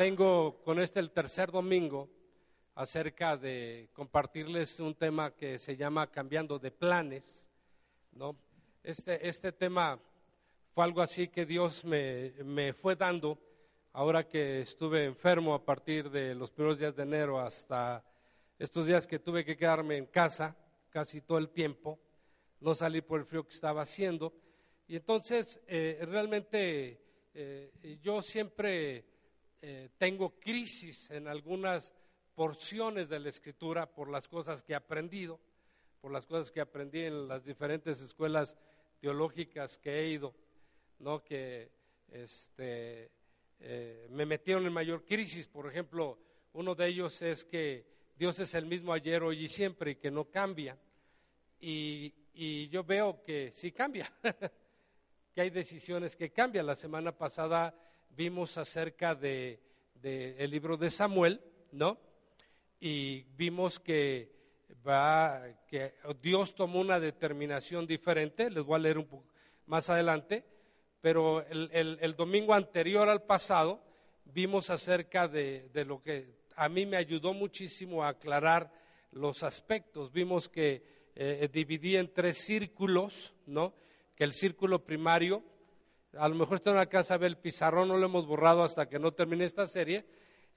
tengo con este el tercer domingo acerca de compartirles un tema que se llama cambiando de planes, ¿no? Este, este tema fue algo así que Dios me, me fue dando ahora que estuve enfermo a partir de los primeros días de enero hasta estos días que tuve que quedarme en casa casi todo el tiempo, no salí por el frío que estaba haciendo. Y entonces, eh, realmente eh, yo siempre eh, tengo crisis en algunas porciones de la escritura por las cosas que he aprendido, por las cosas que aprendí en las diferentes escuelas teológicas que he ido, ¿no? que este, me metieron en mayor crisis. Por ejemplo, uno de ellos es que Dios es el mismo ayer, hoy y siempre y que no cambia. Y, yo veo que sí cambia, que hay decisiones que cambian. La semana pasada vimos acerca de, el libro de Samuel, ¿no? Y vimos que va que Dios tomó una determinación diferente. Les voy a leer un poco más adelante, pero el, domingo anterior al pasado vimos acerca de, de lo que a mí me ayudó muchísimo a aclarar los aspectos. Vimos que eh, dividí en tres círculos, ¿no? Que el círculo primario, a lo mejor está en la casa ver el pizarrón, no lo hemos borrado hasta que no termine esta serie.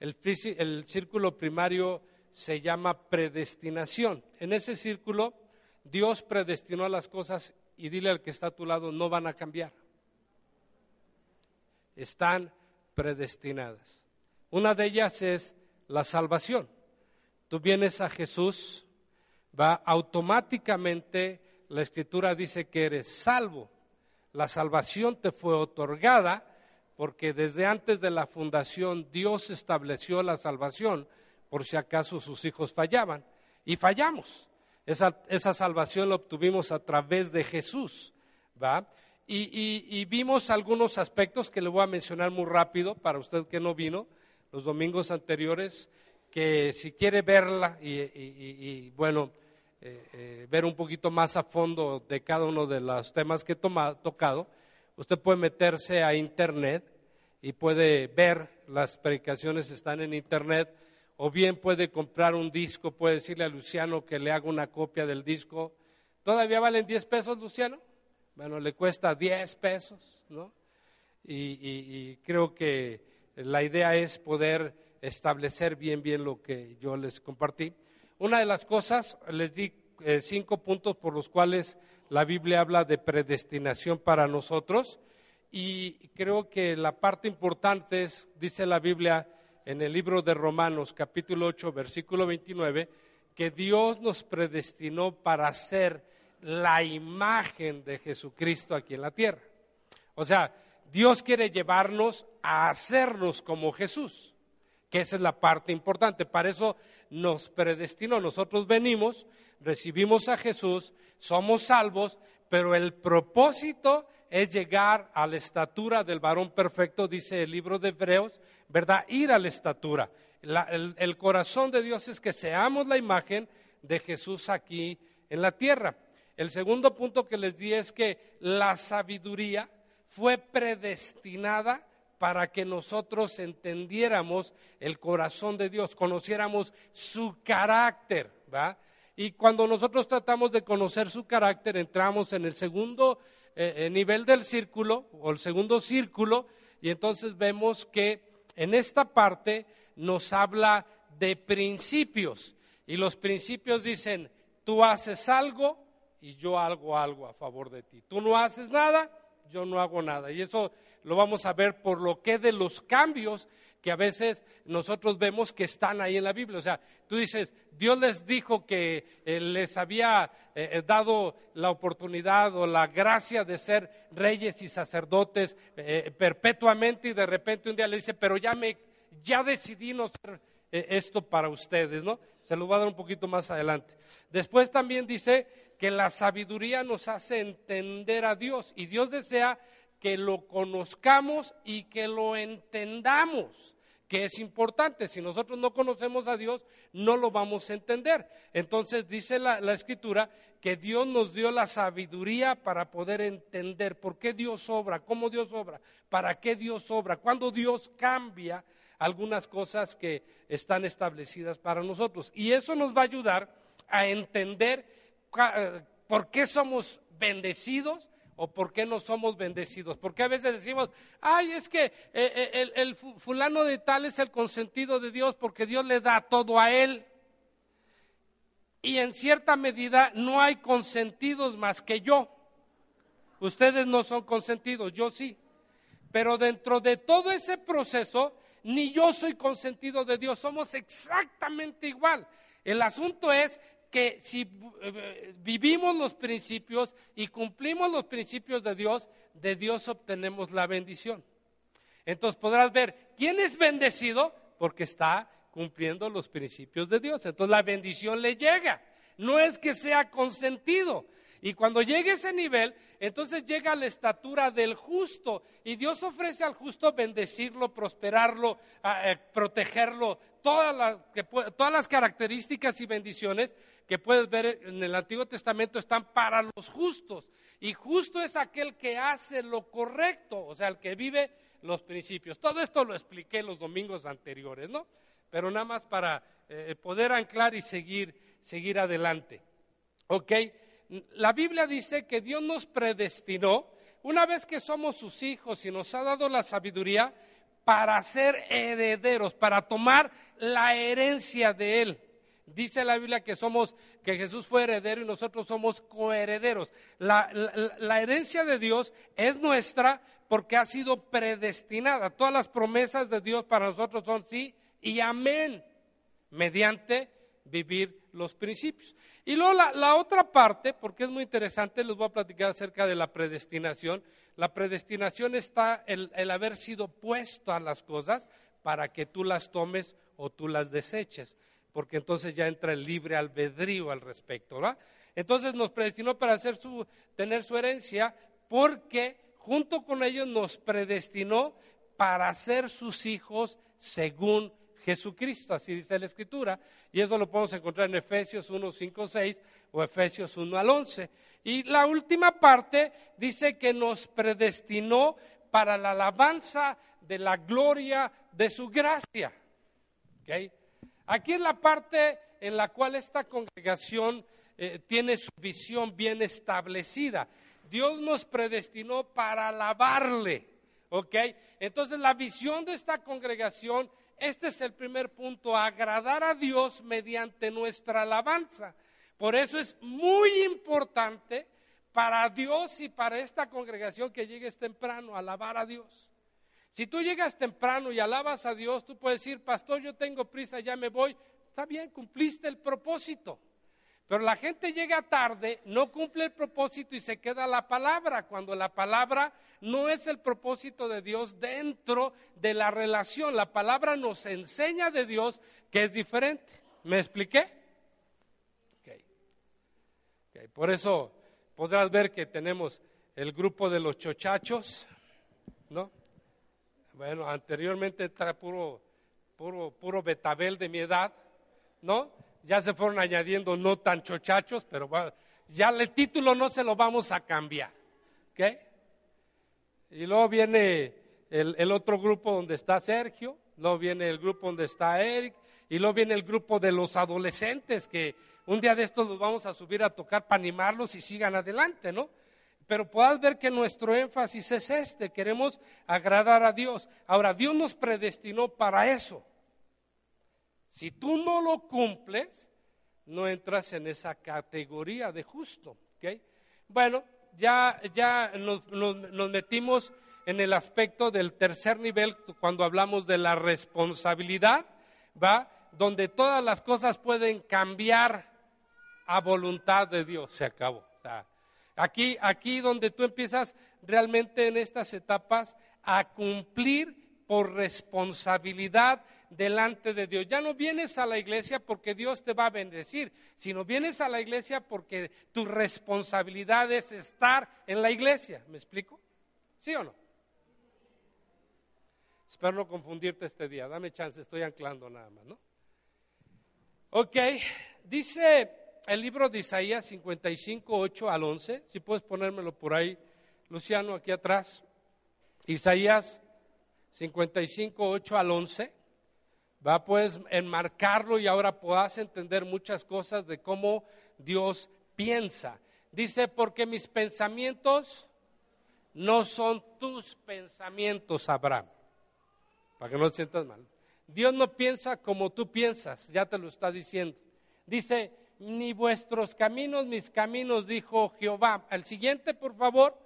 El, el círculo primario se llama predestinación. En ese círculo, Dios predestinó las cosas y dile al que está a tu lado, no van a cambiar. Están predestinadas. Una de ellas es la salvación. Tú vienes a Jesús, va automáticamente, la escritura dice que eres salvo. La salvación te fue otorgada porque desde antes de la fundación Dios estableció la salvación por si acaso sus hijos fallaban. Y fallamos. Esa, esa salvación la obtuvimos a través de Jesús. ¿va? Y, y, vimos algunos aspectos que le voy a mencionar muy rápido para usted que no vino los domingos anteriores, que si quiere verla y, bueno, eh, eh, ver un poquito más a fondo de cada uno de los temas que he tocado, usted puede meterse a internet y puede ver, las predicaciones están en internet, o bien puede comprar un disco, puede decirle a Luciano que le haga una copia del disco. ¿Todavía valen 10 pesos, Luciano? Bueno, le cuesta 10 pesos, ¿no? y creo que la idea es poder establecer bien, bien lo que yo les compartí. Una de las cosas, les di eh, cinco puntos por los cuales la Biblia habla de predestinación para nosotros y creo que la parte importante es, dice la Biblia en el libro de Romanos capítulo 8 versículo 29, que Dios nos predestinó para ser la imagen de Jesucristo aquí en la tierra. O sea, Dios quiere llevarnos a hacernos como Jesús, que esa es la parte importante. Para eso nos predestinó. Nosotros venimos, recibimos a Jesús, somos salvos, pero el propósito es llegar a la estatura del varón perfecto, dice el libro de Hebreos, ¿verdad? Ir a la estatura. el, el corazón de Dios es que seamos la imagen de Jesús aquí en la tierra. El segundo punto que les di es que la sabiduría fue predestinada para que nosotros entendiéramos el corazón de Dios, conociéramos su carácter, ¿va? Y cuando nosotros tratamos de conocer su carácter, entramos en el segundo eh, eh, nivel del círculo, o el segundo círculo, y entonces vemos que en esta parte nos habla de principios. Y los principios dicen, tú haces algo y yo hago algo a favor de ti. Tú no haces nada yo no hago nada. Y eso lo vamos a ver por lo que de los cambios que a veces nosotros vemos que están ahí en la Biblia. O sea, tú dices, Dios les dijo que eh, les había eh, eh, dado la oportunidad o la gracia de ser reyes y sacerdotes perpetuamente y de repente un día le dice, pero ya me, ya decidí no ser esto para ustedes, ¿no? Se lo voy a dar un poquito más adelante. Después también dice que la sabiduría nos hace entender a Dios y Dios desea que lo conozcamos y que lo entendamos, que es importante. Si nosotros no conocemos a Dios, no lo vamos a entender. Entonces dice la, escritura que Dios nos dio la sabiduría para poder entender por qué Dios obra, cómo Dios obra, para qué Dios obra, cuándo Dios cambia algunas cosas que están establecidas para nosotros. Y eso nos va a ayudar a entender eh, por qué somos bendecidos o por qué no somos bendecidos. Porque a veces decimos, ay, es que eh, eh, el, fulano de tal es el consentido de Dios porque Dios le da todo a él. Y en cierta medida no hay consentidos más que yo. Ustedes no son consentidos, yo sí. Pero dentro de todo ese proceso, ni yo soy consentido de Dios, somos exactamente igual. El asunto es que si eh, vivimos los principios y cumplimos los principios de Dios, de Dios obtenemos la bendición. Entonces podrás ver, ¿quién es bendecido? Porque está cumpliendo los principios de Dios. Entonces la bendición le llega. No es que sea consentido. Y cuando llegue ese nivel, entonces llega la estatura del justo. Y Dios ofrece al justo bendecirlo, prosperarlo, eh, protegerlo, todas las, todas las características y bendiciones que puedes ver en el Antiguo Testamento están para los justos. Y justo es aquel que hace lo correcto, o sea, el que vive los principios. Todo esto lo expliqué los domingos anteriores, ¿no? Pero nada más para eh, poder anclar y seguir, seguir adelante. ¿Ok? La Biblia dice que Dios nos predestinó, una vez que somos sus hijos y nos ha dado la sabiduría, para ser herederos, para tomar la herencia de Él. Dice la Biblia que somos, que Jesús fue heredero y nosotros somos coherederos. La, la, herencia de Dios es nuestra porque ha sido predestinada. Todas las promesas de Dios para nosotros son sí y amén, mediante vivir los principios. Y luego la, otra parte, porque es muy interesante, les voy a platicar acerca de la predestinación. La predestinación está el, el haber sido puesto a las cosas para que tú las tomes o tú las deseches porque entonces ya entra el libre albedrío al respecto, ¿verdad? Entonces nos predestinó para hacer su, tener su herencia, porque junto con ellos nos predestinó para ser sus hijos según Jesucristo, así dice la Escritura, y eso lo podemos encontrar en Efesios 1, 5, 6 o Efesios 1 al 11. Y la última parte dice que nos predestinó para la alabanza de la gloria de su gracia. ¿Okay? Aquí es la parte en la cual esta congregación eh, tiene su visión bien establecida. Dios nos predestinó para alabarle, ¿ok? Entonces la visión de esta congregación, este es el primer punto, agradar a Dios mediante nuestra alabanza. Por eso es muy importante para Dios y para esta congregación que llegues temprano a alabar a Dios. Si tú llegas temprano y alabas a Dios, tú puedes decir, pastor, yo tengo prisa, ya me voy. Está bien, cumpliste el propósito. Pero la gente llega tarde, no cumple el propósito y se queda la palabra, cuando la palabra no es el propósito de Dios dentro de la relación. La palabra nos enseña de Dios que es diferente. ¿Me expliqué? Por eso podrás ver que tenemos el grupo de los chochachos, ¿no? Bueno, anteriormente era puro, puro, puro betabel de mi edad, ¿no? Ya se fueron añadiendo no tan chochachos, pero ya el título no se lo vamos a cambiar, ¿ok? Y luego viene el, el otro grupo donde está Sergio, luego viene el grupo donde está Eric, y luego viene el grupo de los adolescentes que un día de estos los vamos a subir a tocar para animarlos y sigan adelante, ¿no? Pero puedas ver que nuestro énfasis es este, queremos agradar a Dios. Ahora, Dios nos predestinó para eso. Si tú no lo cumples, no entras en esa categoría de justo. Bueno, ya, ya nos, metimos en el aspecto del tercer nivel cuando hablamos de la responsabilidad, ¿va? Donde todas las cosas pueden cambiar a voluntad de Dios. Se acabó. Aquí, aquí donde tú empiezas realmente en estas etapas a cumplir por responsabilidad delante de Dios. Ya no vienes a la iglesia porque Dios te va a bendecir, sino vienes a la iglesia porque tu responsabilidad es estar en la iglesia. ¿Me explico? ¿Sí o no? Espero no confundirte este día. Dame chance, estoy anclando nada más, ¿no? Ok, dice el libro de Isaías 55, 8 al 11, si puedes ponérmelo por ahí, Luciano, aquí atrás. Isaías 55, 8 al 11. va pues enmarcarlo y ahora puedas entender muchas cosas de cómo Dios piensa. Dice, porque mis pensamientos no son tus pensamientos, Abraham. Para que no te sientas mal. Dios no piensa como tú piensas, ya te lo está diciendo. Dice, ni vuestros caminos, mis caminos, dijo Jehová. El siguiente, por favor,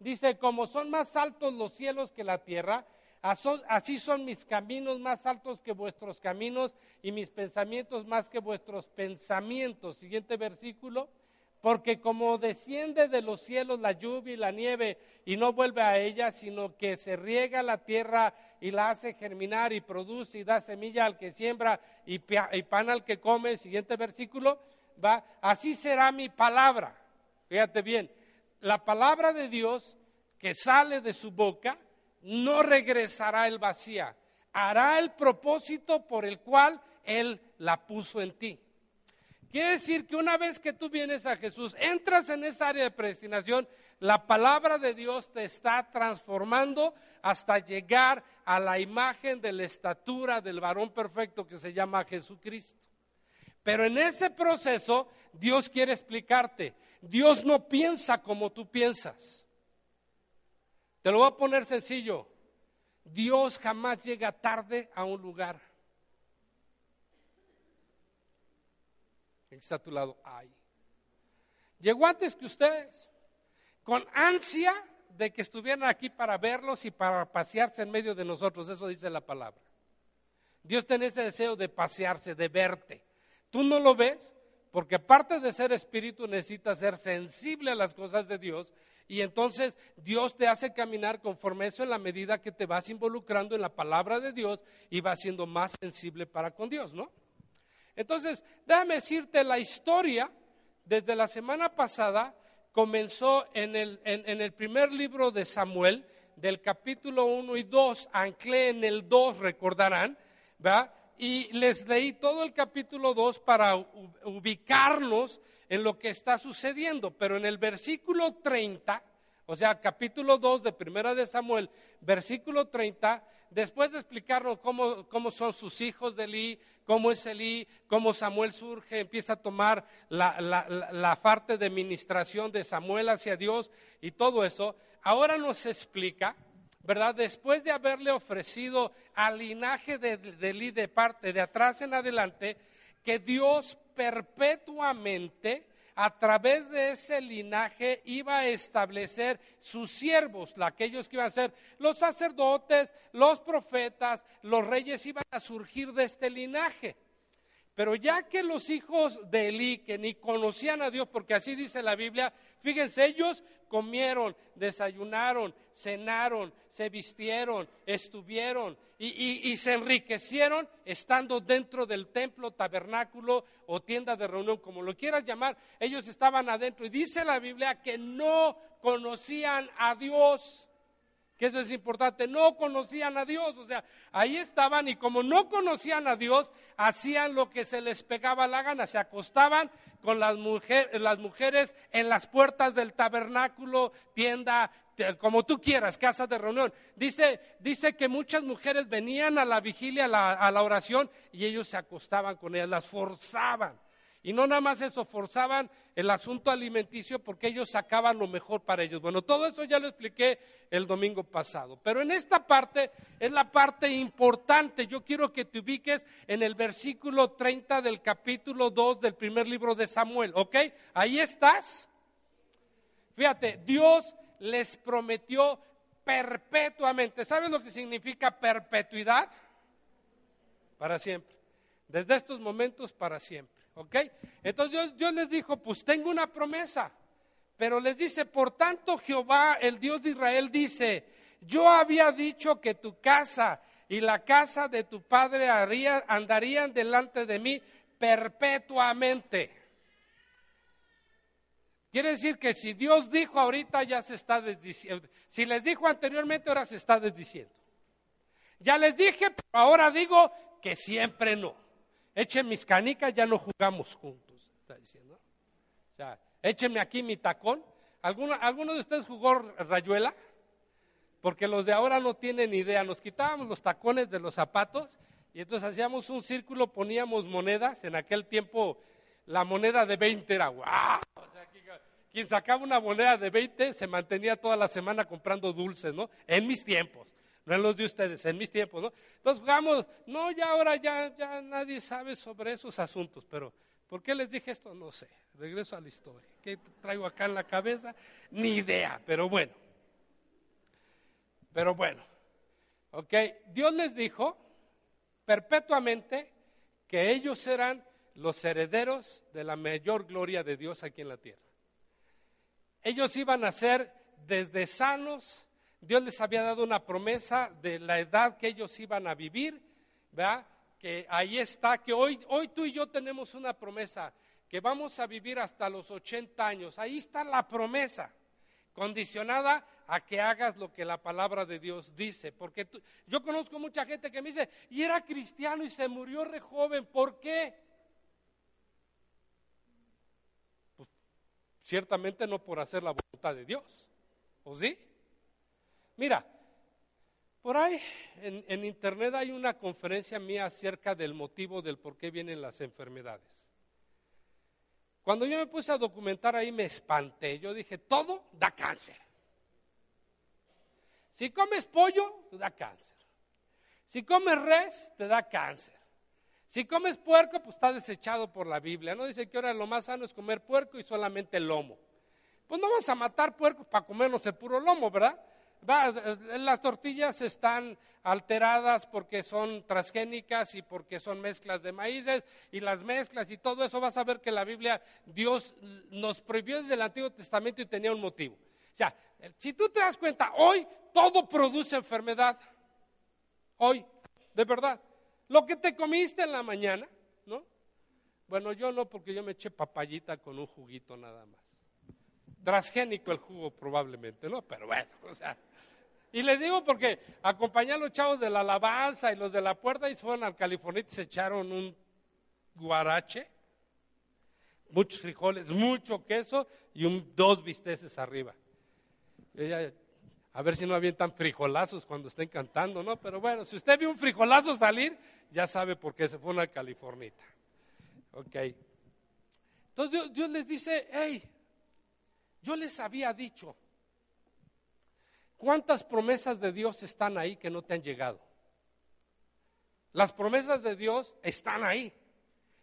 dice, como son más altos los cielos que la tierra, así son mis caminos más altos que vuestros caminos y mis pensamientos más que vuestros pensamientos. Siguiente versículo. Porque como desciende de los cielos la lluvia y la nieve y no vuelve a ella, sino que se riega la tierra y la hace germinar y produce y da semilla al que siembra y, pan al que come, siguiente versículo, va, así será mi palabra. Fíjate bien, la palabra de Dios que sale de su boca no regresará el vacía, hará el propósito por el cual Él la puso en ti. Quiere decir que una vez que tú vienes a Jesús, entras en esa área de predestinación, la palabra de Dios te está transformando hasta llegar a la imagen de la estatura del varón perfecto que se llama Jesucristo. Pero en ese proceso Dios quiere explicarte, Dios no piensa como tú piensas. Te lo voy a poner sencillo, Dios jamás llega tarde a un lugar. está a tu lado, ay. Llegó antes que ustedes, con ansia de que estuvieran aquí para verlos y para pasearse en medio de nosotros, eso dice la palabra. Dios tiene ese deseo de pasearse, de verte. Tú no lo ves porque aparte de ser espíritu necesitas ser sensible a las cosas de Dios y entonces Dios te hace caminar conforme eso en la medida que te vas involucrando en la palabra de Dios y vas siendo más sensible para con Dios, ¿no? Entonces, déjame decirte la historia, desde la semana pasada, comenzó en el, primer libro de Samuel, del capítulo 1 y 2, anclé en el 2, recordarán, ¿verdad? Y les leí todo el capítulo 2 para ubicarnos en lo que está sucediendo, pero en el versículo 30, o sea, capítulo 2 de Primera de Samuel, versículo 30, después de explicarnos cómo, son sus hijos de Elí, cómo es Elí, cómo Samuel surge, empieza a tomar la, la parte de ministración de Samuel hacia Dios y todo eso, ahora nos explica, ¿verdad? Después de haberle ofrecido al linaje de, de Elí de parte de atrás en adelante, que Dios perpetuamente a través de ese linaje iba a establecer sus siervos, aquellos que iban a ser los sacerdotes, los profetas, los reyes iban a surgir de este linaje. Pero ya que los hijos de Elí, que ni conocían a Dios, porque así dice la Biblia, fíjense, ellos comieron, desayunaron, cenaron, se vistieron, estuvieron y, se enriquecieron estando dentro del templo, tabernáculo o tienda de reunión, como lo quieras llamar. Ellos estaban adentro y dice la Biblia que no conocían a Dios que eso es importante, no conocían a Dios, o sea, ahí estaban y como no conocían a Dios, hacían lo que se les pegaba la gana, se acostaban con las, las mujeres en las puertas del tabernáculo, tienda, como tú quieras, casa de reunión. Dice, dice que muchas mujeres venían a la vigilia, a la oración, y ellos se acostaban con ellas, las forzaban. Y no nada más eso, forzaban el asunto alimenticio porque ellos sacaban lo mejor para ellos. Bueno, todo eso ya lo expliqué el domingo pasado. Pero en esta parte es la parte importante. Yo quiero que te ubiques en el versículo 30 del capítulo 2 del primer libro de Samuel. ¿Ok? Ahí estás. Fíjate, Dios les prometió perpetuamente. ¿Sabes lo que significa perpetuidad? Para siempre. Desde estos momentos para siempre. ¿Ok? Entonces Dios, les dijo, pues tengo una promesa. Pero les dice, por tanto Jehová, el Dios de Israel, dice, yo había dicho que tu casa y la casa de tu padre andarían delante de mí perpetuamente. Quiere decir que si Dios dijo ahorita ya se está desdiciendo. Si les dijo anteriormente, ahora se está desdiciendo. Ya les dije, pero ahora digo que siempre no echen mis canicas, ya no jugamos juntos, está diciendo. O sea, échenme aquí mi tacón. ¿Alguno, ¿Alguno de ustedes jugó rayuela? Porque los de ahora no tienen idea. Nos quitábamos los tacones de los zapatos Y entonces hacíamos un círculo, poníamos monedas. En aquel tiempo la moneda de 20 era wow. O sea, quien sacaba una moneda de 20 se mantenía toda la semana comprando dulces, ¿no? En mis tiempos, no en los de ustedes, en mis tiempos, ¿no? Entonces jugamos, no, ya ahora ya, ya nadie sabe sobre esos asuntos, pero ¿por qué les dije esto? No sé. Regreso a la historia. ¿Qué traigo acá en la cabeza? Ni idea, pero bueno. Pero bueno, ok, Dios les dijo perpetuamente que ellos eran los herederos de la mayor gloria de Dios aquí en la tierra. Ellos iban a ser desde sanos, Dios les había dado una promesa de la edad que ellos iban a vivir, ¿verdad? Que ahí está, que hoy, hoy tú y yo tenemos una promesa, que vamos a vivir hasta los 80 años. Ahí está la promesa, condicionada a que hagas lo que la palabra de Dios dice. Porque yo conozco mucha gente que me dice, y era cristiano y se murió re joven, ¿por qué? Pues ciertamente no por hacer la voluntad de Dios, ¿o sí? Mira, por ahí en, internet hay una conferencia mía acerca del motivo del por qué vienen las enfermedades. Cuando yo me puse a documentar ahí me espanté. Yo dije, todo da cáncer. Si comes pollo, te da cáncer. Si comes res, te da cáncer. Si comes puerco, pues está desechado por la Biblia. No dice que ahora lo más sano es comer puerco y solamente lomo. Pues no vamos a matar puercos para comernos el puro lomo, ¿verdad? Las tortillas están alteradas porque son transgénicas y porque son mezclas de maíces y las mezclas y todo eso vas a ver que la Biblia Dios nos prohibió desde el Antiguo Testamento y tenía un motivo. O sea, si tú te das cuenta, hoy todo produce enfermedad. Hoy, de verdad. Lo que te comiste en la mañana, ¿no? Bueno, yo no, porque yo me eché papayita con un juguito nada más. Transgénico el jugo probablemente, ¿no? Pero bueno, o sea. Y les digo porque acompañé a los chavos de la alabanza y los de la puerta y se fueron al California y se echaron un guarache, muchos frijoles, mucho queso y dos bisteces arriba a ver si no avientan frijolazos cuando estén cantando, ¿no? Pero bueno, si usted vio un frijolazo salir, ya sabe por qué se fue una californita. Ok. Entonces Dios, Dios les dice, hey, yo les había dicho, ¿cuántas promesas de Dios están ahí que no te han llegado? Las promesas de Dios están ahí,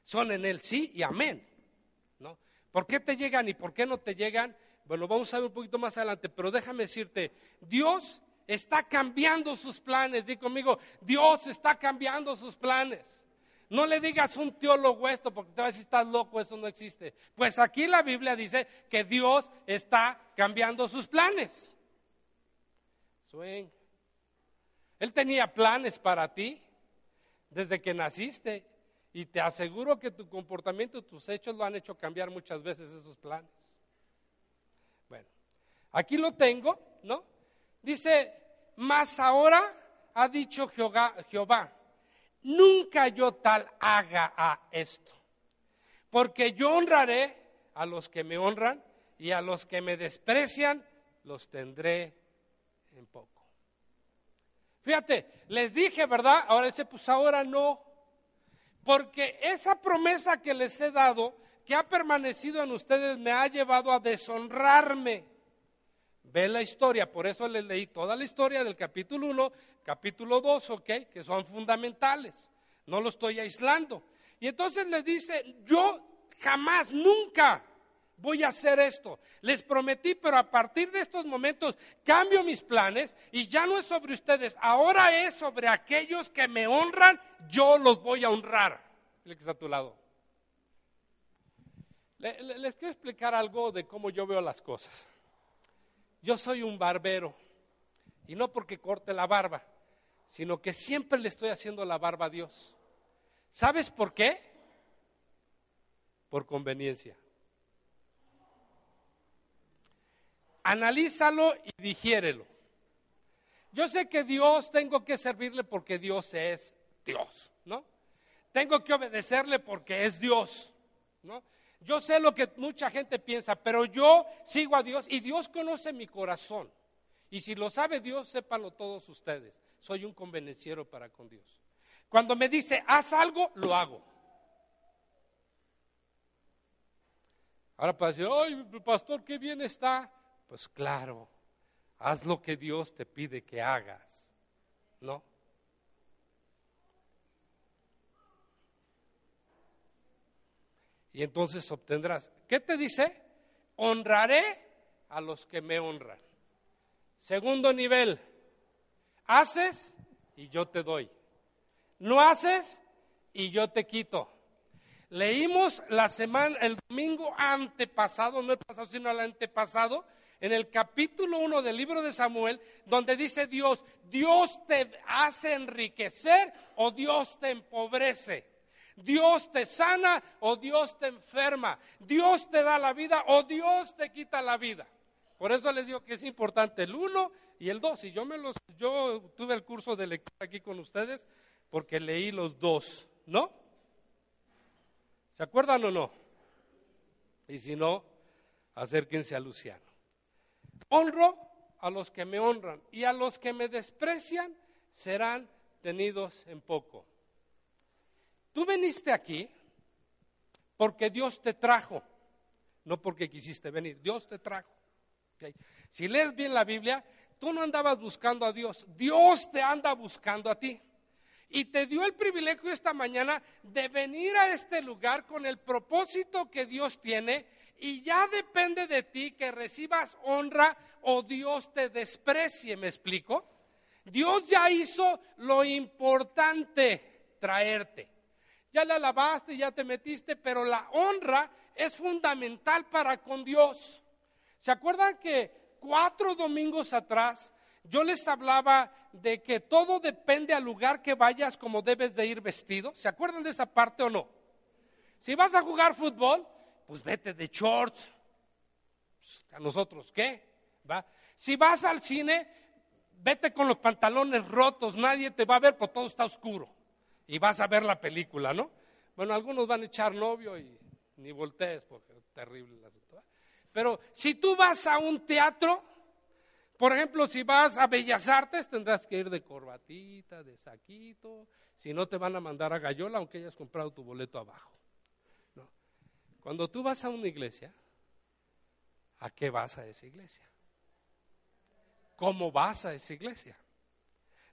son en el sí y amén. ¿no? ¿Por qué te llegan y por qué no te llegan? Bueno, vamos a ver un poquito más adelante, pero déjame decirte, Dios está cambiando sus planes. Di conmigo, Dios está cambiando sus planes. No le digas un teólogo esto porque te vas a decir, estás loco, eso no existe. Pues aquí la Biblia dice que Dios está cambiando sus planes. Él tenía planes para ti desde que naciste y te aseguro que tu comportamiento, tus hechos lo han hecho cambiar muchas veces esos planes. Aquí lo tengo, ¿no? Dice, mas ahora ha dicho Jehová, nunca yo tal haga a esto, porque yo honraré a los que me honran y a los que me desprecian los tendré en poco. Fíjate, les dije, ¿verdad? Ahora dice, pues ahora no, porque esa promesa que les he dado, que ha permanecido en ustedes, me ha llevado a deshonrarme. Ve la historia, por eso les leí toda la historia del capítulo 1, capítulo 2, ¿ok? Que son fundamentales. No lo estoy aislando. Y entonces les dice, yo jamás, nunca voy a hacer esto. Les prometí, pero a partir de estos momentos cambio mis planes y ya no es sobre ustedes, ahora es sobre aquellos que me honran, yo los voy a honrar. El que está a tu lado. les quiero explicar algo de cómo yo veo las cosas. Yo soy un barbero, y no porque corte la barba, sino que siempre le estoy haciendo la barba a Dios. ¿Sabes por qué? Por conveniencia. Analízalo y digiérelo. Yo sé que Dios tengo que servirle porque Dios es Dios, ¿no? Tengo que obedecerle porque es Dios, ¿no? Yo sé lo que mucha gente piensa, pero yo sigo a Dios y Dios conoce mi corazón. Y si lo sabe Dios, sépanlo todos ustedes. Soy un convenenciero para con Dios. Cuando me dice, haz algo, lo hago. Ahora para decir, ay, pastor, qué bien está. Pues claro, haz lo que Dios te pide que hagas, ¿no? Y entonces obtendrás. ¿Qué te dice? Honraré a los que me honran. Segundo nivel, haces y yo te doy. No haces y yo te quito. Leímos la semana, el domingo antepasado, no el pasado, sino el antepasado, en el capítulo 1 del libro de Samuel, donde dice Dios, Dios te hace enriquecer o Dios te empobrece. Dios te sana o Dios te enferma. Dios te da la vida o Dios te quita la vida. Por eso les digo que es importante el uno y el dos. Y yo me los, yo tuve el curso de lectura aquí con ustedes porque leí los dos, ¿no? ¿Se acuerdan o no? Y si no, acérquense a Luciano. Honro a los que me honran y a los que me desprecian serán tenidos en poco. Tú viniste aquí porque Dios te trajo, no porque quisiste venir, Dios te trajo. Si lees bien la Biblia, tú no andabas buscando a Dios, Dios te anda buscando a ti. Y te dio el privilegio esta mañana de venir a este lugar con el propósito que Dios tiene y ya depende de ti que recibas honra o Dios te desprecie, ¿me explico? Dios ya hizo lo importante, traerte. Ya le alabaste, ya te metiste, pero la honra es fundamental para con Dios. ¿Se acuerdan que cuatro domingos atrás yo les hablaba de que todo depende al lugar que vayas como debes de ir vestido? ¿Se acuerdan de esa parte o no? Si vas a jugar fútbol, pues vete de shorts. ¿A nosotros qué? ¿Va? Si vas al cine, vete con los pantalones rotos, nadie te va a ver, porque todo está oscuro. Y vas a ver la película, ¿no? Bueno, algunos van a echar novio y ni voltees porque es terrible la situación. Pero si tú vas a un teatro, por ejemplo, si vas a Bellas Artes, tendrás que ir de corbatita, de saquito, si no te van a mandar a Gallola, aunque hayas comprado tu boleto abajo. Cuando tú vas a una iglesia, ¿a qué vas a esa iglesia? ¿Cómo vas a esa iglesia?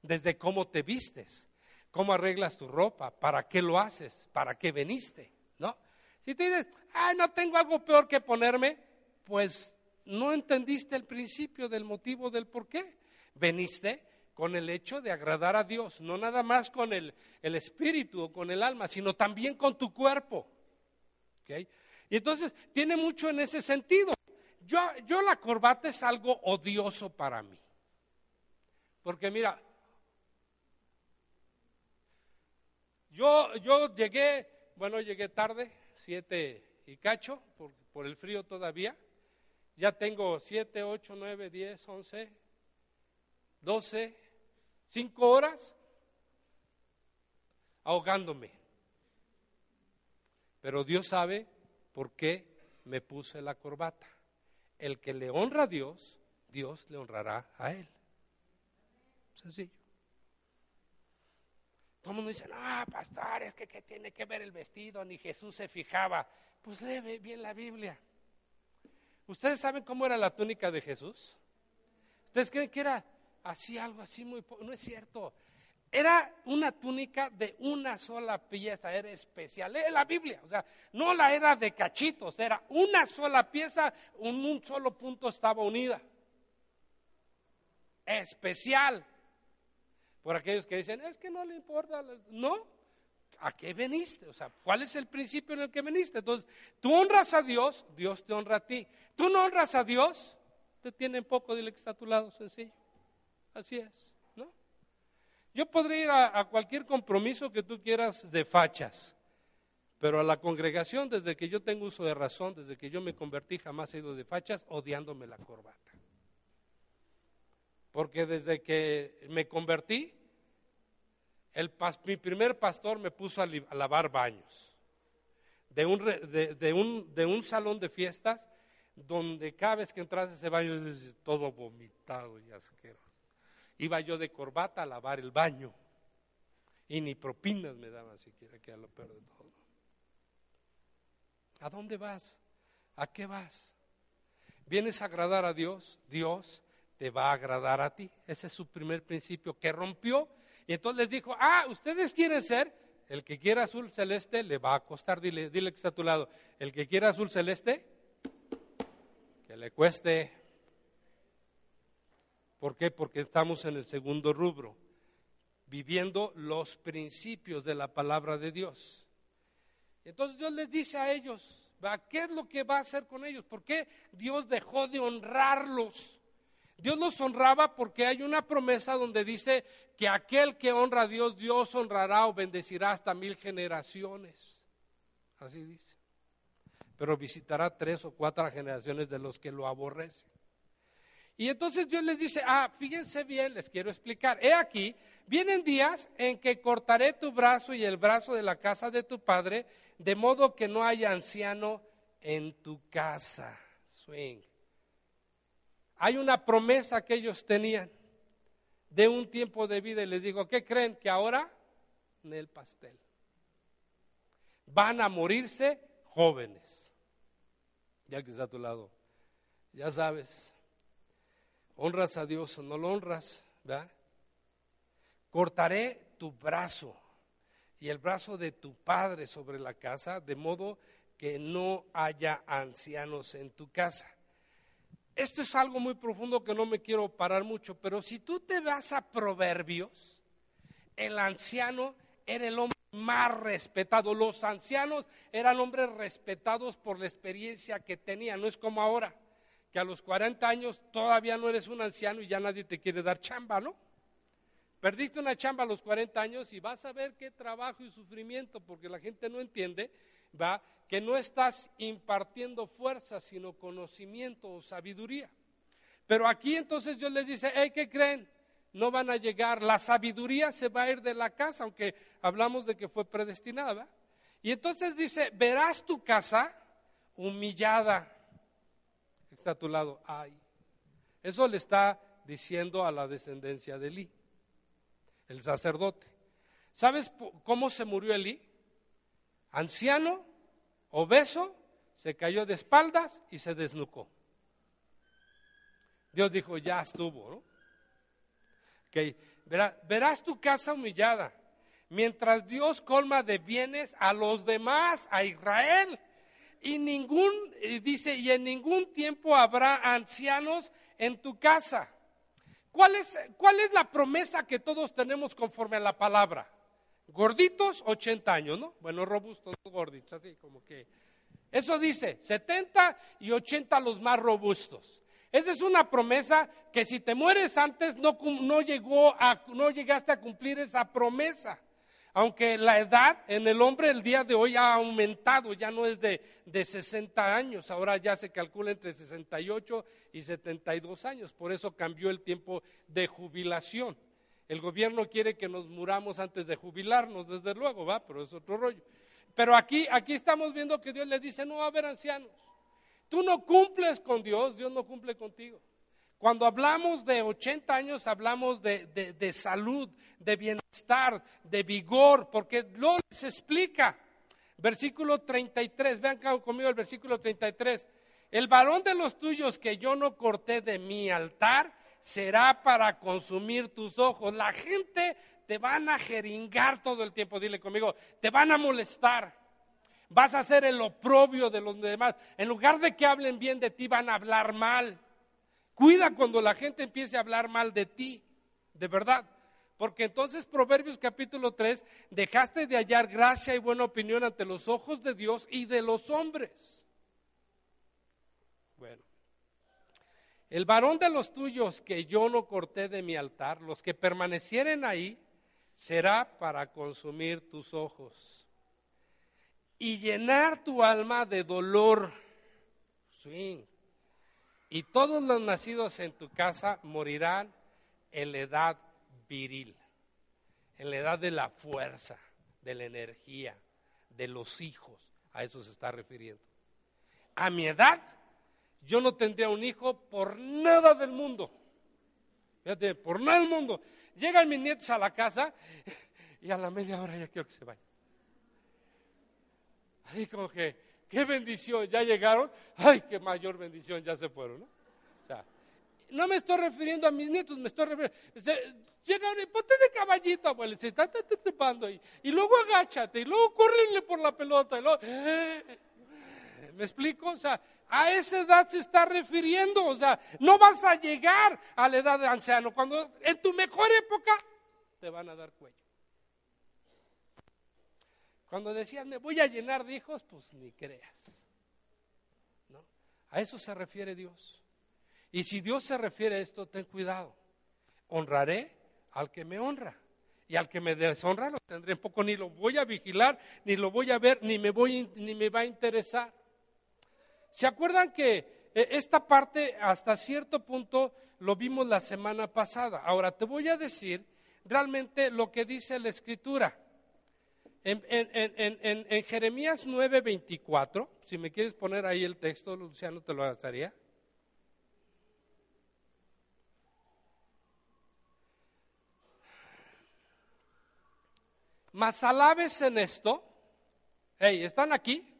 Desde cómo te vistes, cómo arreglas tu ropa, para qué lo haces, para qué veniste, ¿no? Si te dices, ah, no tengo algo peor que ponerme, pues no entendiste el principio del motivo del por qué. Veniste con el hecho de agradar a Dios, no nada más con el, espíritu o con el alma, sino también con tu cuerpo. Y entonces tiene mucho en ese sentido. Yo, yo la corbata es algo odioso para mí. Porque mira, yo, yo llegué, bueno, llegué tarde, siete y cacho, por, el frío todavía. Ya tengo siete, ocho, nueve, diez, once, doce, cinco horas ahogándome. Pero Dios sabe por qué me puse la corbata. El que le honra a Dios, Dios le honrará a él. Sencillo. Todo el mundo dice, no, pastor, es que ¿qué tiene que ver el vestido? Ni Jesús se fijaba. Pues lee bien la Biblia. ¿Ustedes saben cómo era la túnica de Jesús? ¿Ustedes creen que era así, algo así muy... No es cierto. Era una túnica de una sola pieza, era especial. Lee la Biblia, o sea, no la era de cachitos, era una sola pieza, en un solo punto estaba unida. Especial. Por aquellos que dicen, es que no le importa. No, ¿a qué veniste? O sea, ¿cuál es el principio en el que veniste? Entonces, tú honras a Dios, Dios te honra a ti. Tú no honras a Dios, te tienen poco, dile que está a tu lado, sencillo. Así es, ¿no? Yo podría ir a, cualquier compromiso que tú quieras de fachas, pero a la congregación, desde que yo tengo uso de razón, desde que yo me convertí, jamás he ido de fachas odiándome la corbata. Porque desde que me convertí, mi primer pastor me puso a, lavar baños. De un, salón de fiestas donde cada vez que entras a ese baño todo vomitado y asqueroso. Iba yo de corbata a lavar el baño. Y ni propinas me daban siquiera, que a lo peor todo. ¿A dónde vas? ¿A qué vas? ¿Vienes a agradar a Dios? Dios te va a agradar a ti. Ese es su primer principio que rompió. Y entonces les dijo, ah, ustedes quieren ser, el que quiera azul celeste le va a costar, dile, dile que está a tu lado, el que quiera azul celeste, que le cueste. ¿Por qué? Porque estamos en el segundo rubro, viviendo los principios de la palabra de Dios. Entonces Dios les dice a ellos, ¿qué es lo que va a hacer con ellos? ¿Por qué Dios dejó de honrarlos? Dios los honraba porque hay una promesa donde dice que aquel que honra a Dios, Dios honrará o bendecirá hasta mil generaciones. Así dice. Pero visitará tres o cuatro generaciones de los que lo aborrecen. Y entonces Dios les dice, ah, fíjense bien, les quiero explicar. He aquí, vienen días en que cortaré tu brazo y el brazo de la casa de tu padre, de modo que no haya anciano en tu casa. Swing. Hay una promesa que ellos tenían de un tiempo de vida y les digo, ¿qué creen? Que ahora en el pastel. Van a morirse jóvenes. Ya que está a tu lado, ya sabes, honras a Dios o no lo honras. Cortaré tu brazo y el brazo de tu padre sobre la casa, de modo que no haya ancianos en tu casa. Esto es algo muy profundo que no me quiero parar mucho, pero si tú te vas a Proverbios, el anciano era el hombre más respetado. Los ancianos eran hombres respetados por la experiencia que tenían. No es como ahora, que a los 40 años todavía no eres un anciano y ya nadie te quiere dar chamba, ¿no? Perdiste una chamba a los 40 años y vas a ver qué trabajo y sufrimiento, porque la gente no entiende ¿va? Que no estás impartiendo fuerza, sino conocimiento o sabiduría. Pero aquí entonces Dios les dice, hey, ¿qué creen? No van a llegar, la sabiduría se va a ir de la casa, aunque hablamos de que fue predestinada. Y entonces dice, verás tu casa humillada. Está a tu lado, ay. Eso le está diciendo a la descendencia de Elí, el sacerdote. ¿Sabes cómo se murió Elí? Anciano, obeso, se cayó de espaldas y se desnucó. Dios dijo, ya estuvo, ¿no? Okay. verás tu casa humillada, mientras Dios colma de bienes a los demás, a Israel. Y ningún, dice, y en ningún tiempo habrá ancianos en tu casa. ¿Cuál es, ¿Cuál es la promesa que todos tenemos conforme a la palabra? Gorditos, 80 años, ¿no? Bueno, robustos, gorditos, así como que. Eso dice, 70 y 80 los más robustos. Esa es una promesa que si te mueres antes no, no, llegó a, no llegaste a cumplir esa promesa. Aunque la edad en el hombre el día de hoy ha aumentado, ya no es de, de 60 años, ahora ya se calcula entre 68 y 72 años. Por eso cambió el tiempo de jubilación. El gobierno quiere que nos muramos antes de jubilarnos, desde luego, va, pero es otro rollo. Pero aquí, aquí estamos viendo que Dios le dice, no a haber ancianos. Tú no cumples con Dios, Dios no cumple contigo. Cuando hablamos de 80 años, hablamos de, de, salud, de bienestar, de vigor, porque lo les explica. Versículo 33, vean conmigo el versículo 33. El varón de los tuyos que yo no corté de mi altar, será para consumir tus ojos. La gente te van a jeringar todo el tiempo, dile conmigo, te van a molestar. Vas a ser el oprobio de los demás. En lugar de que hablen bien de ti, van a hablar mal. Cuida cuando la gente empiece a hablar mal de ti, de verdad. Porque entonces Proverbios capítulo 3, dejaste de hallar gracia y buena opinión ante los ojos de Dios y de los hombres. Bueno, el varón de los tuyos que yo no corté de mi altar, los que permanecieren ahí, será para consumir tus ojos y llenar tu alma de dolor. Y todos los nacidos en tu casa morirán en la edad viril, en la edad de la fuerza, de la energía, de los hijos. A eso se está refiriendo. A mi edad yo no tendría un hijo por nada del mundo. Fíjate, por nada del mundo. Llegan mis nietos a la casa y a la media hora ya quiero que se vaya. Ahí como que, qué bendición, ya llegaron, ay, qué mayor bendición, ya se fueron, ¿no? O sea, no me estoy refiriendo a mis nietos, me estoy refiriendo. Llegan y ponte de caballito, abuelo, se está trepando ahí. Y luego agáchate, y luego córrenle por la pelota. Y ¿Me explico? O sea, a esa edad se está refiriendo. O sea, no vas a llegar a la edad de anciano. Cuando en tu mejor época te van a dar cuello. Cuando decían, me voy a llenar de hijos, pues ni creas. ¿No? A eso se refiere Dios. Y si Dios se refiere a esto, ten cuidado. Honraré al que me honra. Y al que me deshonra lo tendré en poco, ni lo voy a vigilar, ni lo voy a ver, ni me, voy, ni me va a interesar. ¿Se acuerdan que eh, esta parte hasta cierto punto lo vimos la semana pasada? Ahora te voy a decir realmente lo que dice la escritura. En, en, en, en Jeremías 9:24, si me quieres poner ahí el texto, Luciano, te lo agradecería. Mas alabes en esto. Hey, ¿están aquí?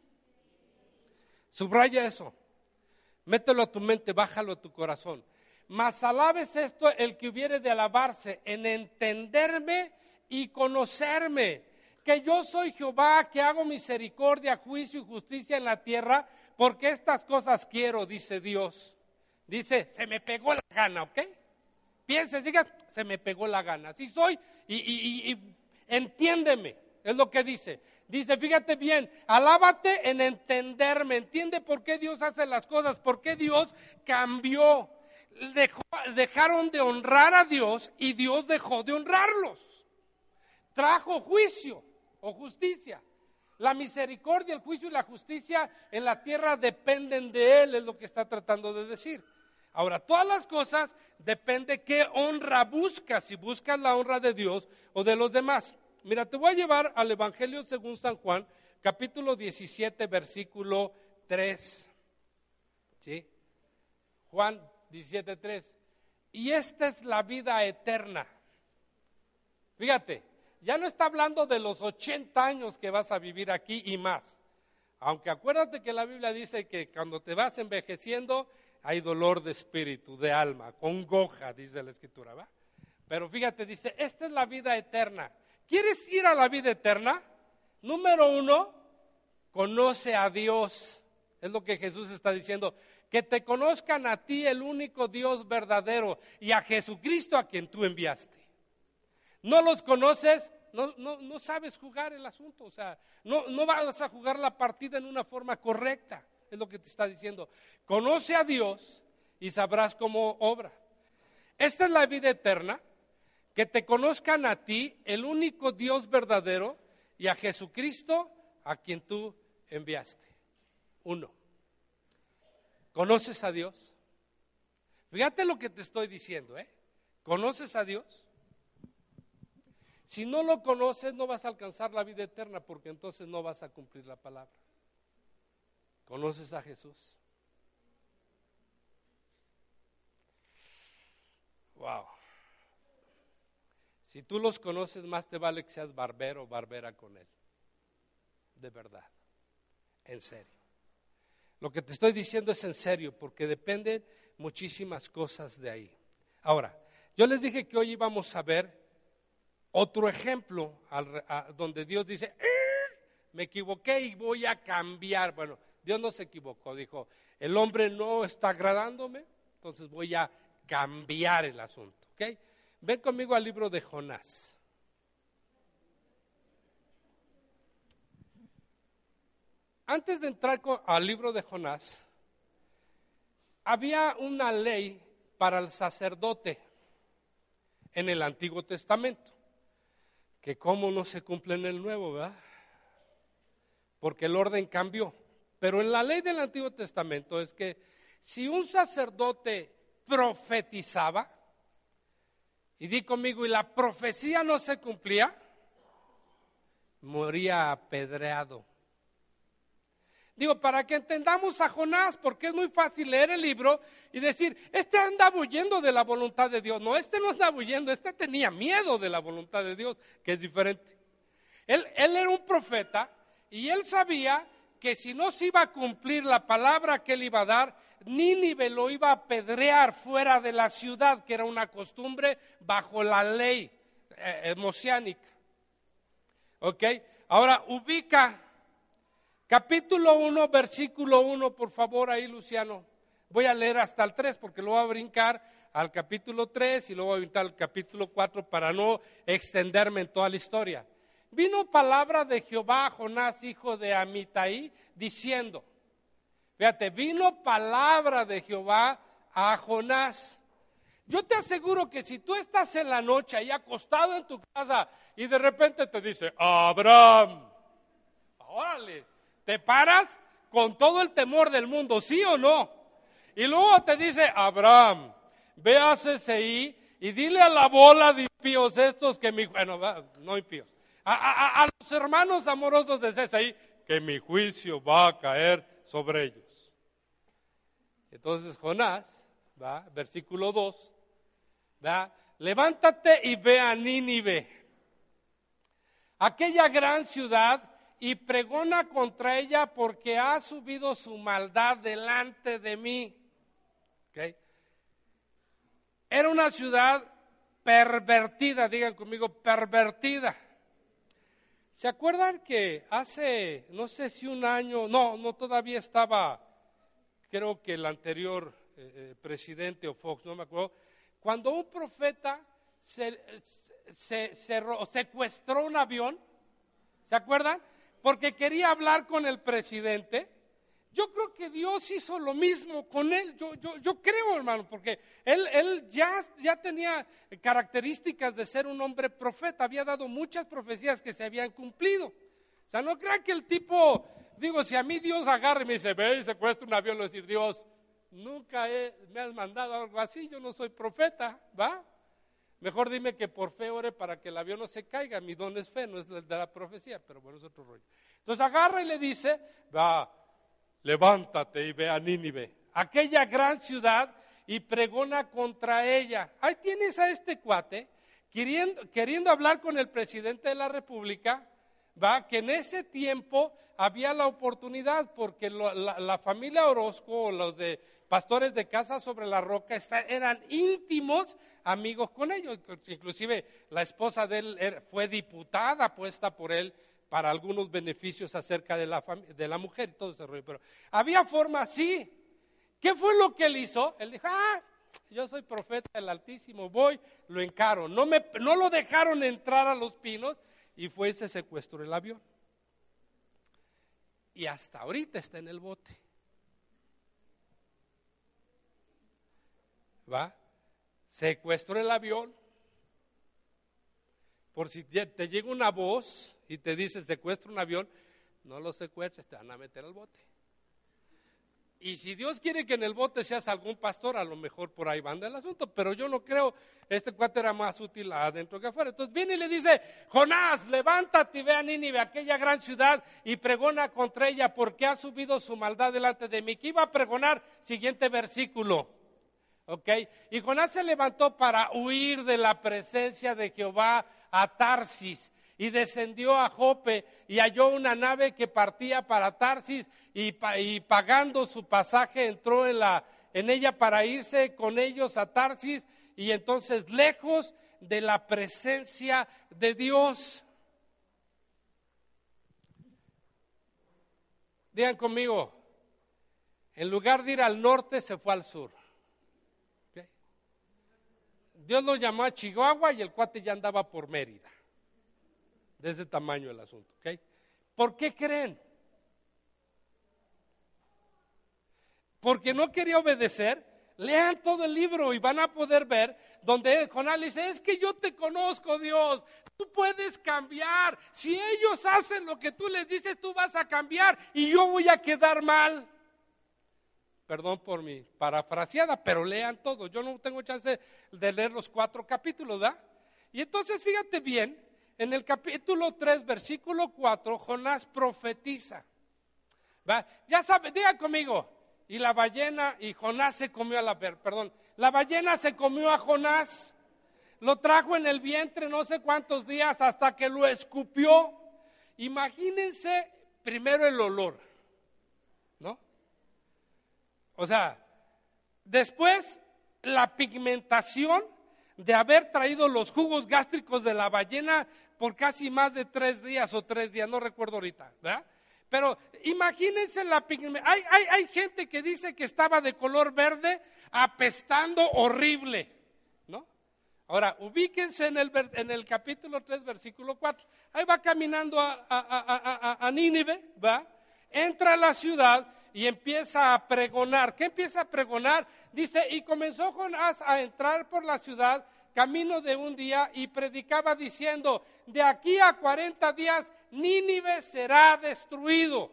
Subraya eso. Mételo a tu mente, bájalo a tu corazón. Mas alabes esto el que hubiere de alabarse en entenderme y conocerme. Que yo soy Jehová, que hago misericordia, juicio y justicia en la tierra, porque estas cosas quiero, dice Dios. Dice, se me pegó la gana, ¿ok? Pienses, diga, se me pegó la gana. Así soy y, y entiéndeme, es lo que dice. Dice, fíjate bien, alábate en entenderme, entiende por qué Dios hace las cosas, por qué Dios cambió. dejaron de honrar a Dios y Dios dejó de honrarlos. Trajo juicio o justicia. La misericordia, el juicio y la justicia en la tierra dependen de Él, es lo que está tratando de decir. Ahora, todas las cosas depende qué honra buscas, si buscas la honra de Dios o de los demás. Mira, te voy a llevar al Evangelio según San Juan, capítulo 17, versículo 3. ¿Sí? Juan 17, 3. Y esta es la vida eterna. Fíjate, ya no está hablando de los 80 años que vas a vivir aquí y más. Aunque acuérdate que la Biblia dice que cuando te vas envejeciendo hay dolor de espíritu, de alma, congoja, dice la escritura, ¿va? Pero fíjate, dice, esta es la vida eterna, ¿Quieres ir a la vida eterna? Número uno, conoce a Dios. Es lo que Jesús está diciendo. Que te conozcan a ti, el único Dios verdadero, y a Jesucristo a quien tú enviaste. No los conoces, no, no, sabes jugar el asunto. O sea, no, no vas a jugar la partida en una forma correcta. Es lo que te está diciendo. Conoce a Dios y sabrás cómo obra. Esta es la vida eterna que te conozcan a ti, el único Dios verdadero, y a Jesucristo, a quien tú enviaste. Uno. ¿Conoces a Dios? Fíjate lo que te estoy diciendo, ¿eh? ¿Conoces a Dios? Si no lo conoces, no vas a alcanzar la vida eterna, porque entonces no vas a cumplir la palabra. ¿Conoces a Jesús? Wow. Si tú los conoces, más te vale que seas barbero o barbera con él. De verdad. En serio. Lo que te estoy diciendo es en serio, porque dependen muchísimas cosas de ahí. Ahora, yo les dije que hoy íbamos a ver otro ejemplo donde Dios dice, eh, me equivoqué y voy a cambiar. Bueno, Dios no se equivocó, dijo, el hombre no está agradándome, entonces voy a cambiar el asunto. ¿okay? Ven conmigo al libro de Jonás. Antes de entrar al libro de Jonás, había una ley para el sacerdote en el Antiguo Testamento, que cómo no se cumple en el Nuevo, ¿verdad? Porque el orden cambió. Pero en la ley del Antiguo Testamento es que si un sacerdote profetizaba, y di conmigo, y la profecía no se cumplía, moría apedreado. Digo, para que entendamos a Jonás, porque es muy fácil leer el libro y decir, este anda huyendo de la voluntad de Dios. No, este no está huyendo, este tenía miedo de la voluntad de Dios, que es diferente. Él, él era un profeta y él sabía que si no se iba a cumplir la palabra que él iba a dar, Nínive lo iba a apedrear fuera de la ciudad, que era una costumbre bajo la ley eh, ¿Ok? Ahora ubica capítulo 1, versículo 1, por favor, ahí Luciano. Voy a leer hasta el 3 porque lo voy a brincar al capítulo 3 y luego voy a brincar al capítulo 4 para no extenderme en toda la historia. Vino palabra de Jehová a Jonás, hijo de Amitai, diciendo, fíjate, vino palabra de Jehová a Jonás. Yo te aseguro que si tú estás en la noche ahí acostado en tu casa y de repente te dice, Abraham, órale, te paras con todo el temor del mundo, ¿sí o no? Y luego te dice, Abraham, ve a CCI y dile a la bola de impíos estos que mi, bueno, no impíos, a, a los hermanos amorosos de CCI, que mi juicio va a caer sobre ellos. Entonces Jonás, ¿va? versículo 2, Levántate y ve a Nínive, aquella gran ciudad, y pregona contra ella porque ha subido su maldad delante de mí. Era una ciudad pervertida, digan conmigo, pervertida. ¿Se acuerdan que hace, no sé si un año, no, no todavía estaba, creo que el anterior eh, eh, presidente o Fox, no me acuerdo, cuando un profeta se, secuestró un avión, ¿se acuerdan? Porque quería hablar con el presidente. Yo creo que Dios hizo lo mismo con él. Yo, yo, yo creo, hermano, porque él, él ya, ya, tenía características de ser un hombre profeta. Había dado muchas profecías que se habían cumplido. O sea, no crean que el tipo, digo, si a mí Dios agarra y me dice, ve y secuestra un avión, le decir, Dios, nunca me has mandado algo así, yo no soy profeta, ¿va? Mejor dime que por fe ore para que el avión no se caiga, mi don es fe, no es el de la profecía, pero bueno, es otro rollo. Entonces agarra y le dice, va, levántate y ve a Nínive, aquella gran ciudad, y pregona contra ella. Ahí tienes a este cuate queriendo, queriendo hablar con el presidente de la República, va, que en ese tiempo había la oportunidad, porque la, la, familia Orozco, los de pastores de casa sobre la roca eran íntimos amigos con ellos. Inclusive la esposa de él fue diputada puesta por él para algunos beneficios acerca de la, de la mujer y todo ese rollo. Pero había forma así. ¿Qué fue lo que él hizo? Él dijo, ah, yo soy profeta del Altísimo, voy, lo encaro. No, me, no lo dejaron entrar a los pinos y fue ese secuestro el avión. Y hasta ahorita está en el bote. ¿va? Secuestro el avión. Por si te llega una voz y te dice secuestro un avión, no lo secuestres, te van a meter al bote. Y si Dios quiere que en el bote seas algún pastor, a lo mejor por ahí van el asunto, pero yo no creo, este cuate era más útil adentro que afuera. Entonces viene y le dice, Jonás, levántate y ve a Nínive, aquella gran ciudad, y pregona contra ella, porque ha subido su maldad delante de mí. ¿Qué iba a pregonar? Siguiente versículo. ¿ok? Y Jonás se levantó para huir de la presencia de Jehová a Tarsis y descendió a Jope y halló una nave que partía para Tarsis y, pagando su pasaje entró en, la, en ella para irse con ellos a Tarsis y entonces lejos de la presencia de Dios. Digan conmigo, en lugar de ir al norte se fue al sur. Dios lo llamó a Chihuahua y el cuate ya andaba por Mérida. De ese tamaño el asunto. ¿ok? ¿Por qué creen? Porque no quería obedecer. Lean todo el libro y van a poder ver donde Jonás le dice, es que yo te conozco Dios, tú puedes cambiar. Si ellos hacen lo que tú les dices, tú vas a cambiar y yo voy a quedar mal perdón por mi parafraseada, pero lean todo. Yo no tengo chance de leer los cuatro capítulos, ¿verdad? Y entonces fíjate bien, en el capítulo 3, versículo 4, Jonás profetiza. Ya sabe, diga conmigo. Y la ballena y Jonás se comió a la, perdón, la ballena se comió a Jonás. Lo trajo en el vientre no sé cuántos días hasta que lo escupió. Imagínense primero el olor, ¿no? O sea, después la pigmentación de haber traído los jugos gástricos de la ballena por casi más de tres días o tres días, no recuerdo ahorita, ¿verdad? Pero imagínense la. Hay, hay, hay gente que dice que estaba de color verde apestando horrible, ¿no? Ahora, ubíquense en el, en el capítulo 3, versículo 4. Ahí va caminando a, a, a, a Nínive, ¿va? Entra a la ciudad y empieza a pregonar. ¿Qué empieza a pregonar? Dice, y comenzó Jonás a entrar por la ciudad camino de un día y predicaba diciendo, de aquí a 40 días Nínive será destruido.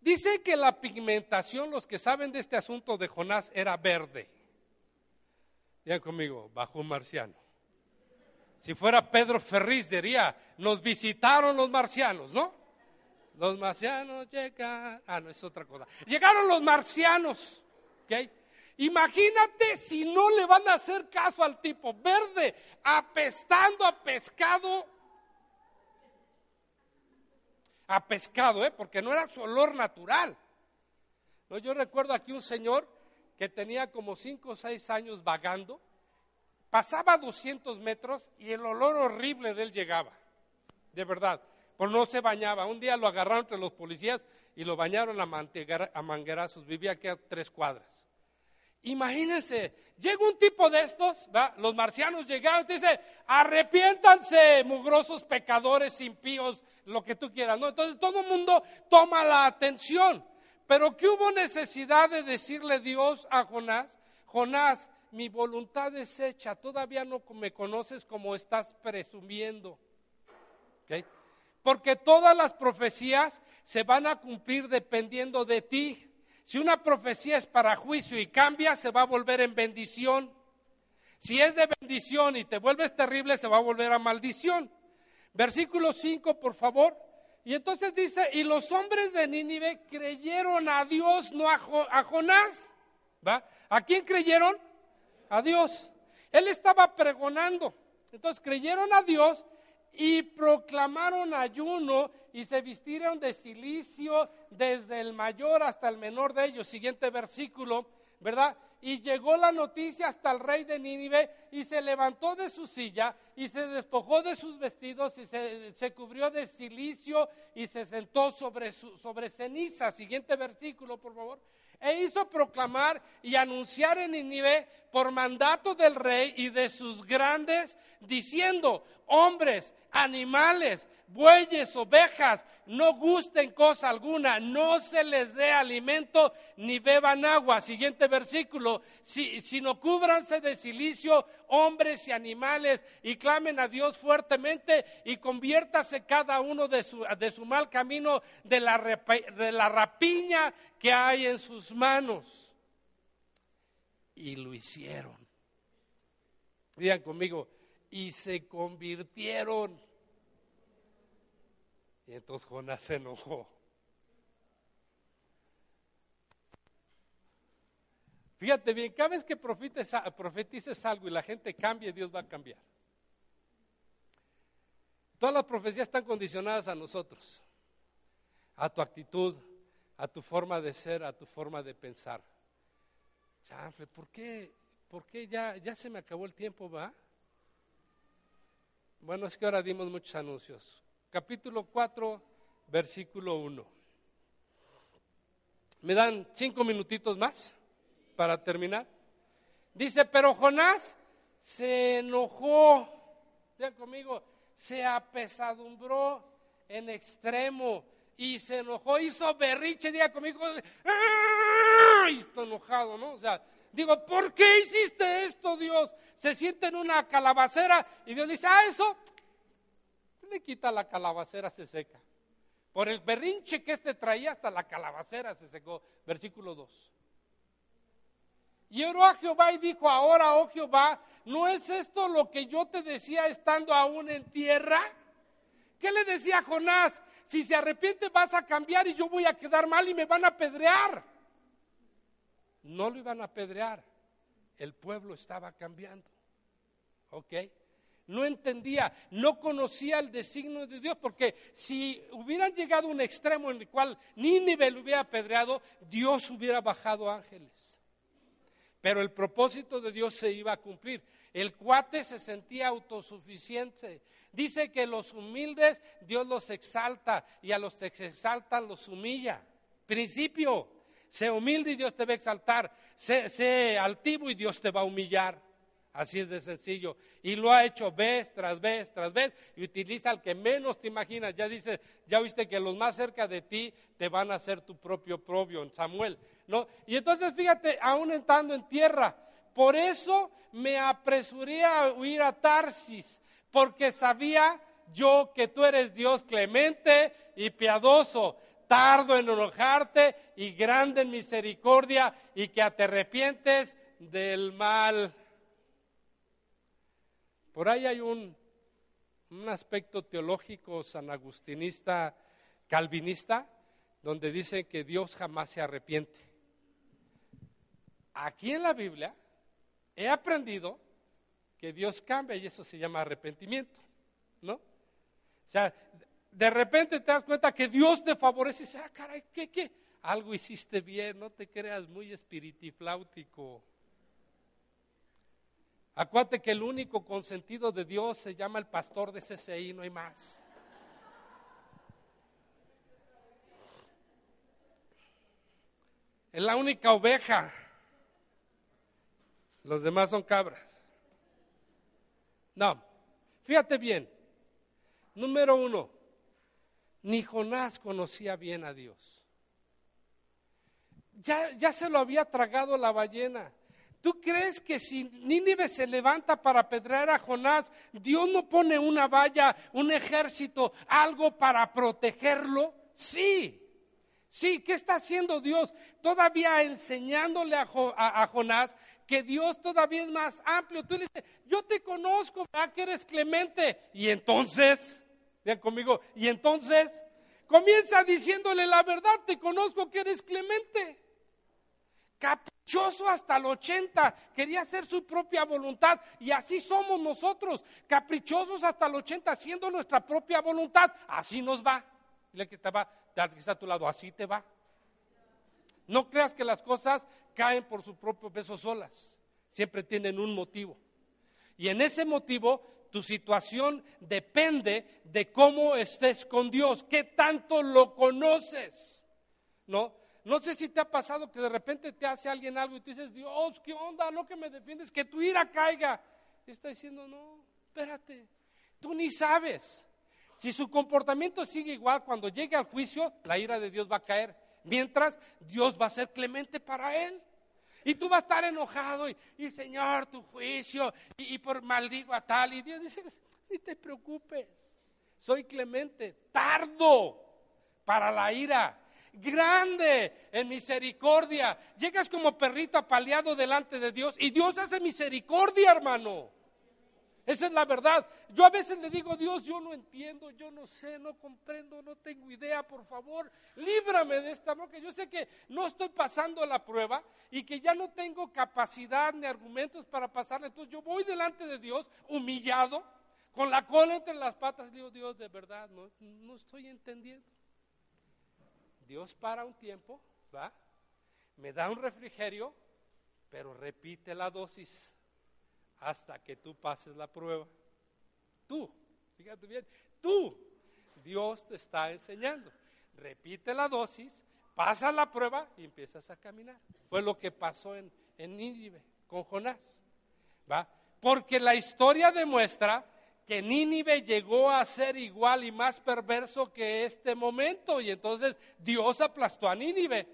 Dice que la pigmentación, los que saben de este asunto de Jonás, era verde. Ya conmigo, bajo un marciano. Si fuera Pedro Ferriz diría, nos visitaron los marcianos, ¿no? Los marcianos llegan. Ah, no, es otra cosa. Llegaron los marcianos. ¿ok? Imagínate si no le van a hacer caso al tipo verde, apestando a pescado. A pescado, ¿eh? Porque no era su olor natural. No, yo recuerdo aquí un señor que tenía como cinco o seis años vagando, pasaba 200 metros y el olor horrible de él llegaba. De verdad pero no se bañaba. Un día lo agarraron entre los policías y lo bañaron a manguerazos. Vivía aquí a tres cuadras. Imagínense, llega un tipo de estos, los marcianos llegaron y dice, arrepiéntanse, mugrosos pecadores, impíos, lo que tú quieras. ¿no? Entonces todo el mundo toma la atención. Pero ¿qué hubo necesidad de decirle Dios a Jonás? Jonás, mi voluntad es hecha, todavía no me conoces como estás presumiendo. Porque todas las profecías se van a cumplir dependiendo de ti. Si una profecía es para juicio y cambia, se va a volver en bendición. Si es de bendición y te vuelves terrible, se va a volver a maldición. Versículo 5, por favor. Y entonces dice, y los hombres de Nínive creyeron a Dios, no a, a Jonás. ¿Va? ¿A quién creyeron? A Dios. Él estaba pregonando. Entonces creyeron a Dios y proclamaron ayuno y se vistieron de silicio desde el mayor hasta el menor de ellos. Siguiente versículo, ¿verdad? Y llegó la noticia hasta el rey de Nínive y se levantó de su silla y se despojó de sus vestidos y se, cubrió de silicio y se sentó sobre, sobre ceniza. Siguiente versículo, por favor e hizo proclamar y anunciar en Nínive por mandato del rey y de sus grandes, diciendo, hombres, animales, bueyes, ovejas, no gusten cosa alguna, no se les dé alimento ni beban agua. Siguiente versículo, si, sino cúbranse de silicio hombres y animales y clamen a Dios fuertemente y conviértase cada uno de su, de su mal camino de la, de la rapiña que hay en sus manos. Y lo hicieron. Digan conmigo, y se convirtieron. Y entonces Jonás se enojó. Fíjate bien, cada vez que profetices algo y la gente cambia, Dios va a cambiar. Todas las profecías están condicionadas a nosotros, a tu actitud, a tu forma de ser, a tu forma de pensar. Chanfle, ¿por qué, por qué ya, ya se me acabó el tiempo, va? Bueno, es que ahora dimos muchos anuncios. Capítulo 4, versículo 1. ¿Me dan cinco minutitos más para terminar? Dice, pero Jonás se enojó, ya conmigo, se apesadumbró en extremo y se enojó, hizo berriche, diga conmigo, ¡Ah! y está enojado, ¿no? O sea, Digo, ¿por qué hiciste esto, Dios? Se siente en una calabacera y Dios dice, ah, eso, le quita la calabacera, se seca. Por el berrinche que este traía, hasta la calabacera se secó. Versículo 2. Y oró a Jehová y dijo, ahora, oh Jehová, ¿no es esto lo que yo te decía estando aún en tierra? ¿Qué le decía a Jonás? si se arrepiente vas a cambiar y yo voy a quedar mal y me van a apedrear. No lo iban a apedrear, el pueblo estaba cambiando. ¿Ok? No entendía, no conocía el designio de Dios, porque si hubieran llegado a un extremo en el cual Nínive lo hubiera apedreado, Dios hubiera bajado ángeles. Pero el propósito de Dios se iba a cumplir. El cuate se sentía autosuficiente. Dice que los humildes Dios los exalta y a los que se exaltan los humilla. Principio, sé humilde y Dios te va a exaltar. Sé, altivo y Dios te va a humillar. Así es de sencillo. Y lo ha hecho vez tras vez tras vez y utiliza al que menos te imaginas. Ya dice, ya viste que los más cerca de ti te van a hacer tu propio propio en Samuel. ¿no? Y entonces fíjate, aún entrando en tierra, por eso me apresuré a huir a Tarsis, porque sabía yo que tú eres Dios clemente y piadoso, tardo en enojarte y grande en misericordia y que te arrepientes del mal. Por ahí hay un, un aspecto teológico sanagustinista, calvinista, donde dice que Dios jamás se arrepiente. Aquí en la Biblia he aprendido que Dios cambia y eso se llama arrepentimiento, ¿no? O sea, de repente te das cuenta que Dios te favorece y dices, ah, caray, ¿qué, qué? Algo hiciste bien, no te creas muy espiritifláutico. Acuérdate que el único consentido de Dios se llama el pastor de CCI, no hay más. Es la única oveja. Los demás son cabras. No, fíjate bien. Número uno, ni Jonás conocía bien a Dios. Ya, ya se lo había tragado la ballena. ¿Tú crees que si Nínive se levanta para apedrear a Jonás, Dios no pone una valla, un ejército, algo para protegerlo? Sí. Sí, ¿qué está haciendo Dios? Todavía enseñándole a, Jonás que Dios todavía es más amplio. Tú le dices, yo te conozco, ¿verdad que eres clemente? Y entonces, vean conmigo, y entonces comienza diciéndole la verdad, te conozco que eres clemente. Caprichoso hasta el 80, quería hacer su propia voluntad. Y así somos nosotros, caprichosos hasta el 80, haciendo nuestra propia voluntad. Así nos va. Dile que te va, que está a tu lado, así te va. No creas que las cosas caen por su propio peso solas. Siempre tienen un motivo. Y en ese motivo tu situación depende de cómo estés con Dios, qué tanto lo conoces. ¿No? No sé si te ha pasado que de repente te hace alguien algo y tú dices, Dios, ¿qué onda? No que me defiendes, que tu ira caiga. Y está diciendo, no, espérate, tú ni sabes. Si su comportamiento sigue igual, cuando llegue al juicio, la ira de Dios va a caer. Mientras Dios va a ser clemente para él. Y tú vas a estar enojado y, Señor, tu juicio, y, y, por maldigo a tal. Y Dios dice, ni te preocupes, soy clemente, tardo para la ira, grande en misericordia. Llegas como perrito apaleado delante de Dios y Dios hace misericordia, hermano. Esa es la verdad. Yo a veces le digo, Dios, yo no entiendo, yo no sé, no comprendo, no tengo idea, por favor, líbrame de esta porque Yo sé que no estoy pasando la prueba y que ya no tengo capacidad ni argumentos para pasarla. Entonces yo voy delante de Dios humillado, con la cola entre las patas, y digo, Dios, de verdad, no, no estoy entendiendo. Dios para un tiempo, ¿va? Me da un refrigerio, pero repite la dosis hasta que tú pases la prueba. Tú, fíjate bien, tú, Dios te está enseñando. Repite la dosis, pasa la prueba y empiezas a caminar. Fue lo que pasó en, en Nínive con Jonás. ¿va? Porque la historia demuestra que Nínive llegó a ser igual y más perverso que este momento. Y entonces Dios aplastó a Nínive.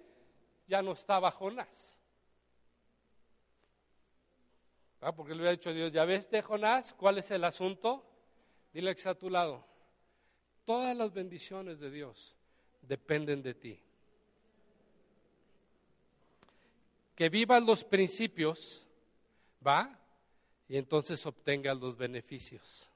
Ya no estaba Jonás. Ah, porque le había dicho a Dios, ya ves, de Jonás, ¿cuál es el asunto? Dile que está a tu lado. Todas las bendiciones de Dios dependen de ti. Que vivas los principios, ¿va? Y entonces obtengas los beneficios.